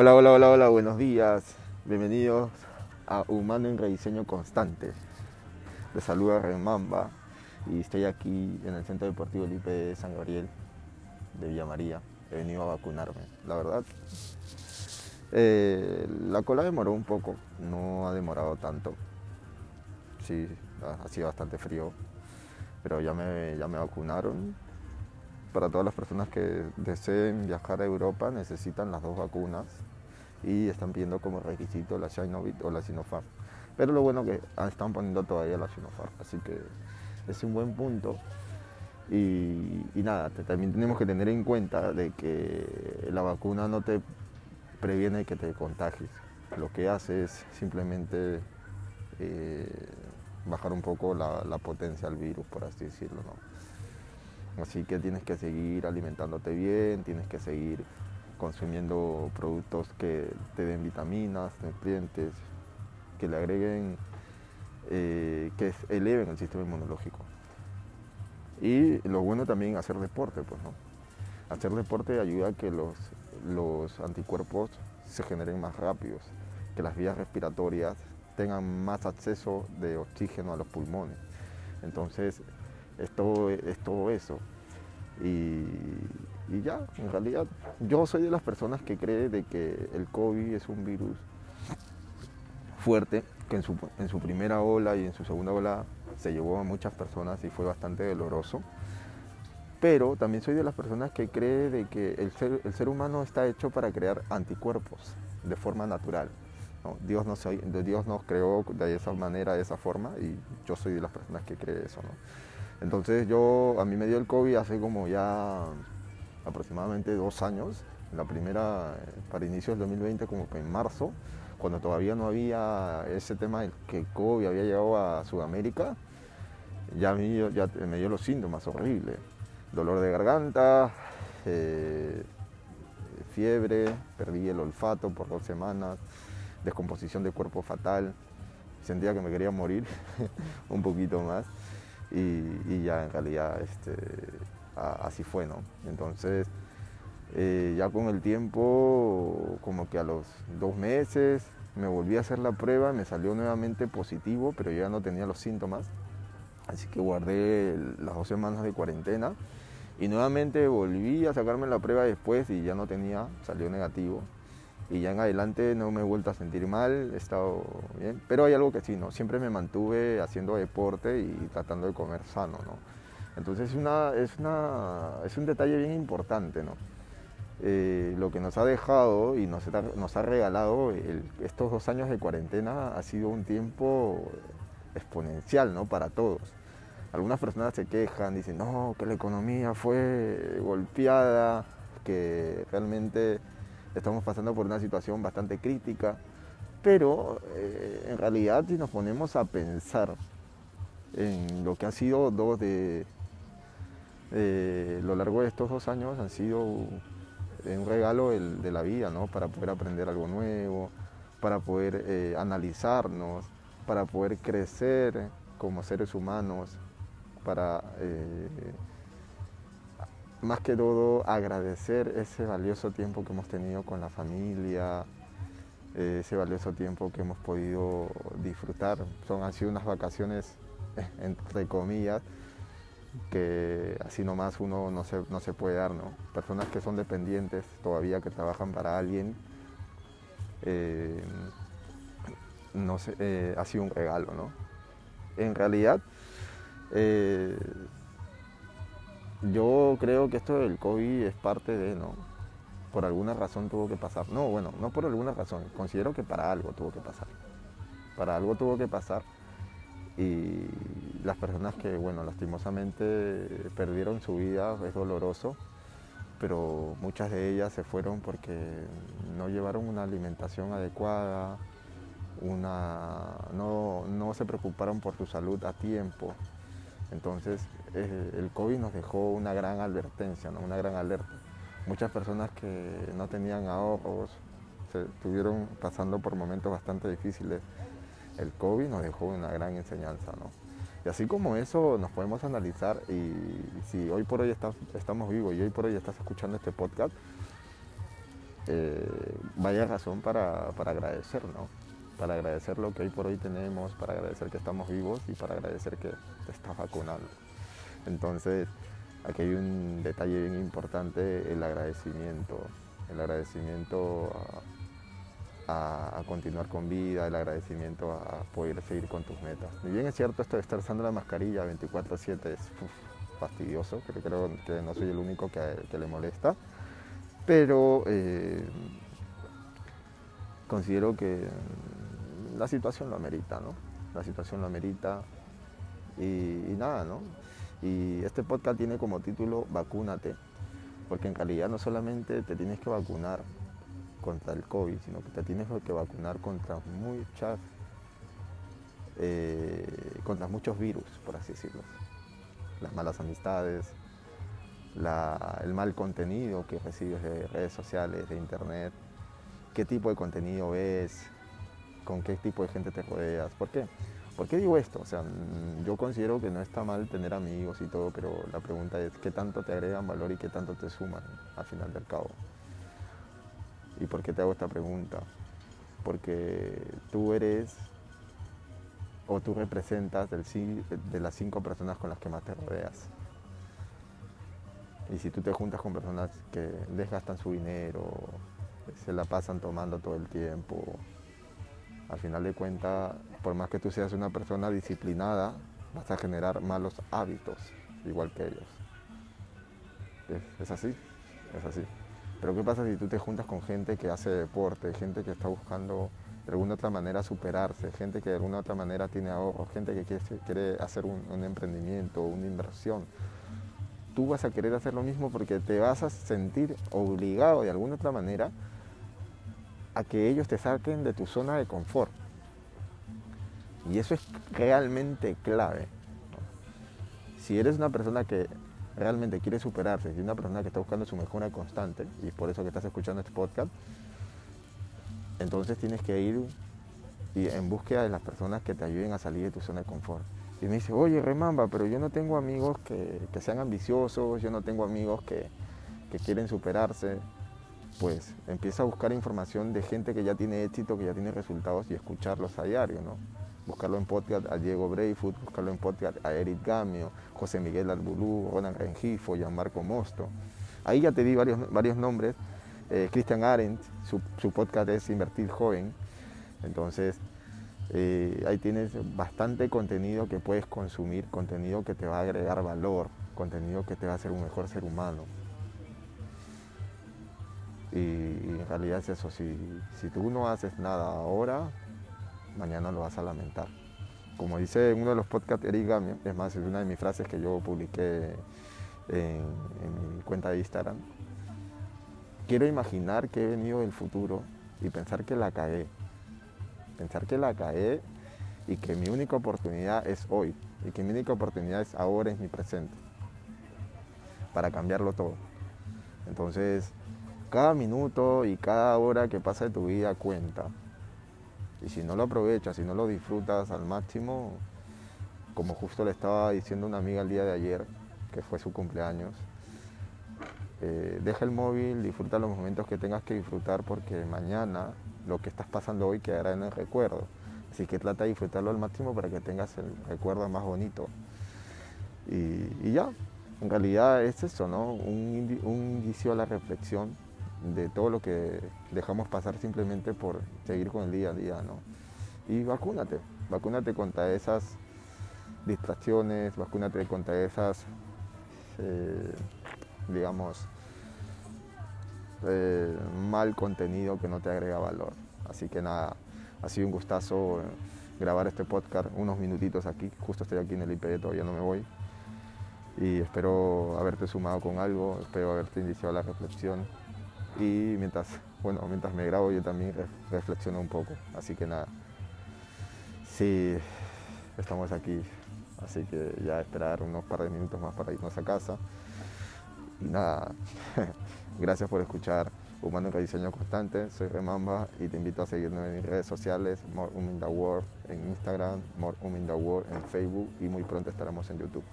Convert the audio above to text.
Hola, hola, hola, hola, buenos días. Bienvenidos a Humano en Rediseño Constante. Les saluda Remamba y estoy aquí en el Centro Deportivo Lipe de San Gabriel de Villa María. He venido a vacunarme. La verdad, eh, la cola demoró un poco, no ha demorado tanto. Sí, ha sido bastante frío, pero ya me, ya me vacunaron. Para todas las personas que deseen viajar a Europa necesitan las dos vacunas y están pidiendo como requisito la Sinovac o la Sinopharm. Pero lo bueno que están poniendo todavía la Sinopharm, así que es un buen punto. Y, nada, también tenemos que tener en cuenta de que la vacuna no te previene que te contagies. Lo que hace es simplemente eh, bajar un poco la, potencia del virus, por así decirlo. Así que tienes que seguir alimentándote bien, tienes que seguir consumiendo productos que te den vitaminas, nutrientes, que le agreguen, eh, que eleven el sistema inmunológico. Y lo bueno también hacer deporte, pues no. Hacer deporte ayuda a que los, los anticuerpos se generen más rápidos, que las vías respiratorias tengan más acceso de oxígeno a los pulmones. Entonces, es todo, es todo eso. Y, ya, en realidad, yo soy de las personas que cree de que el COVID es un virus fuerte, que en su, en su primera ola y en su segunda ola se llevó a muchas personas y fue bastante doloroso. Pero también soy de las personas que cree de que el ser, el ser humano está hecho para crear anticuerpos de forma natural. Dios, nos, Dios nos creó de esa manera, de esa forma, y yo soy de las personas que cree eso. ¿no? Entonces yo, a mí me dio el COVID hace como ya aproximadamente dos años, la primera, para inicios del 2020, como en marzo, cuando todavía no había ese tema de que COVID había llegado a Sudamérica, ya, ya me dio los síntomas horribles. Dolor de garganta, eh, fiebre, perdí el olfato por dos semanas, descomposición de cuerpo fatal, sentía que me quería morir un poquito más y, ya en realidad este, así fue, ¿no? Entonces eh, ya con el tiempo, como que a los dos meses, me volví a hacer la prueba, me salió nuevamente positivo, pero ya no tenía los síntomas, así que guardé las dos semanas de cuarentena y nuevamente volví a sacarme la prueba después y ya no tenía, salió negativo y ya en adelante no me he vuelto a sentir mal, he estado bien, pero hay algo que sí, ¿no? Siempre me mantuve haciendo deporte y tratando de comer sano, ¿no? Entonces es, una, es, una, es un detalle bien importante, ¿no? Eh, lo que nos ha dejado y nos, nos ha regalado estos dos años de cuarentena ha sido un tiempo exponencial, ¿no? Para todos. Algunas personas se quejan, dicen, no, que la economía fue golpeada, que realmente estamos pasando por una situación bastante crítica, pero eh, en realidad si nos ponemos a pensar en lo que ha sido dos de lo largo de estos dos años han sido un regalo de la vida, ¿no? Para poder aprender algo nuevo, para poder eh, analizarnos, para poder crecer como seres humanos, para eh, más que todo agradecer ese valioso tiempo que hemos tenido con la familia, ese valioso tiempo que hemos podido disfrutar. Son, han sido unas vacaciones, entre comillas, que así nomás uno no se, no se puede dar. Personas que son dependientes todavía, que trabajan para alguien, eh, no sé, eh, ha sido un regalo, ¿no? En realidad, eh, yo creo que esto del COVID es parte de, ¿no? Por alguna razón tuvo que pasar. No, bueno, no por alguna razón. Considero que para algo tuvo que pasar. Para algo tuvo que pasar. Y las personas que, bueno, lastimosamente perdieron su vida, es doloroso, pero muchas de ellas se fueron porque no llevaron una alimentación adecuada, una, no, no se preocuparon por su salud a tiempo. Entonces el COVID nos dejó una gran advertencia, una gran alerta. Muchas personas que no tenían ahorros, se estuvieron pasando por momentos bastante difíciles. El COVID nos dejó una gran enseñanza. ¿no? Y así como eso nos podemos analizar y si hoy por hoy estamos vivos y hoy por hoy estás escuchando este podcast, eh, vaya razón para, agradecer, ¿no? Para agradecer lo que hoy por hoy tenemos, para agradecer que estamos vivos y para agradecer que te estás vacunando. Entonces, aquí hay un detalle bien importante, el agradecimiento. El agradecimiento a, continuar con vida, el agradecimiento a poder seguir con tus metas. Y bien es cierto, esto de estar usando la mascarilla 24/7 es fastidioso, creo que no soy el único que, le molesta, pero eh, considero que la situación lo amerita, ¿no? La situación lo amerita y nada, ¿no? Y este podcast tiene como título Vacúnate, porque en realidad no solamente te tienes que vacunar contra el COVID, sino que te tienes que vacunar contra muchas, eh, contra muchos virus, por así decirlo. Las malas amistades, el mal contenido que recibes de redes sociales, de internet, qué tipo de contenido ves, con qué tipo de gente te rodeas. ¿Por qué? ¿Por qué digo esto? O sea, mm, yo considero que no está mal tener amigos y todo, pero la pregunta es qué tanto te agregan valor y qué tanto te suman al final del cabo. ¿Y por qué te hago esta pregunta? Porque tú eres o tú representas de las cinco personas con las que más te rodeas. Y si tú te juntas con personas que desgastan su dinero, se la pasan tomando todo el tiempo, al final de cuentas, por más que tú seas una persona disciplinada, vas a generar malos hábitos, igual que ellos. Es, así, es así. Pero ¿qué pasa si tú te juntas con gente que hace deporte, gente que está buscando de alguna otra manera superarse, gente que de alguna otra manera tiene ahorros, gente que quiere, hacer un, un emprendimiento, una inversión? Tú vas a querer hacer lo mismo porque te vas a sentir obligado de alguna otra manera a que ellos te saquen de tu zona de confort. Y eso es realmente clave. Si eres una persona que realmente quiere superarse, si una persona que está buscando su mejora constante, y por eso que estás escuchando este podcast, entonces tienes que ir en búsqueda de las personas que te ayuden a salir de tu zona de confort. Y me dice, oye, Remamba, pero yo no tengo amigos que, sean ambiciosos, yo no tengo amigos que, que quieren superarse. Pues empieza a buscar información de gente que ya tiene éxito, que ya tiene resultados y escucharlos a diario, ¿no? buscarlo en podcast a Diego Brayfoot, buscarlo en podcast a Eric Gamio, José Miguel Albulú, Ronald Rengifo, Gianmarco Mosto. Ahí ya te di varios, varios nombres. Eh, Christian Arendt, su, su, podcast es Invertir Joven. Entonces, eh, ahí tienes bastante contenido que puedes consumir, contenido que te va a agregar valor, contenido que te va a hacer un mejor ser humano. Y, en realidad es eso, si, si tú no haces nada ahora, mañana lo vas a lamentar. Como dice uno de los podcasts Eric Gamio, es más, es una de mis frases que yo publiqué en, mi cuenta de Instagram. Quiero imaginar que he venido del futuro y pensar que la cagué. Pensar que la cagué y que mi única oportunidad es hoy. Y que mi única oportunidad es ahora, es mi presente. Para cambiarlo todo. Entonces, cada minuto y cada hora que pasa de tu vida cuenta. Y si no lo aprovechas, si no lo disfrutas al máximo, como justo le estaba diciendo una amiga el día de ayer, que fue su cumpleaños, eh, deja el móvil, disfruta los momentos que tengas que disfrutar porque mañana lo que estás pasando hoy quedará en el recuerdo. Así que trata de disfrutarlo al máximo para que tengas el recuerdo más bonito. Y, ya, en realidad es eso, ¿no? Un, un inicio a la reflexión de todo lo que dejamos pasar simplemente por seguir con el día a día, ¿no? Y vacúnate, vacúnate contra esas distracciones, vacúnate contra esas, eh, digamos, eh, mal contenido que no te agrega valor. Así que nada, ha sido un gustazo grabar este podcast, unos minutitos aquí, justo estoy aquí en el IPD, todavía no me voy. Y espero haberte sumado con algo, espero haberte iniciado la reflexión y mientras, bueno, mientras me grabo yo también reflexiono un poco. Así que nada, sí, estamos aquí, así que ya esperar unos par de minutos más para irnos a casa. Y nada, gracias por escuchar Humano en Rediseño Constante, soy Remamba y te invito a seguirme en mis redes sociales, More in the World en Instagram, More in the World en Facebook y muy pronto estaremos en YouTube.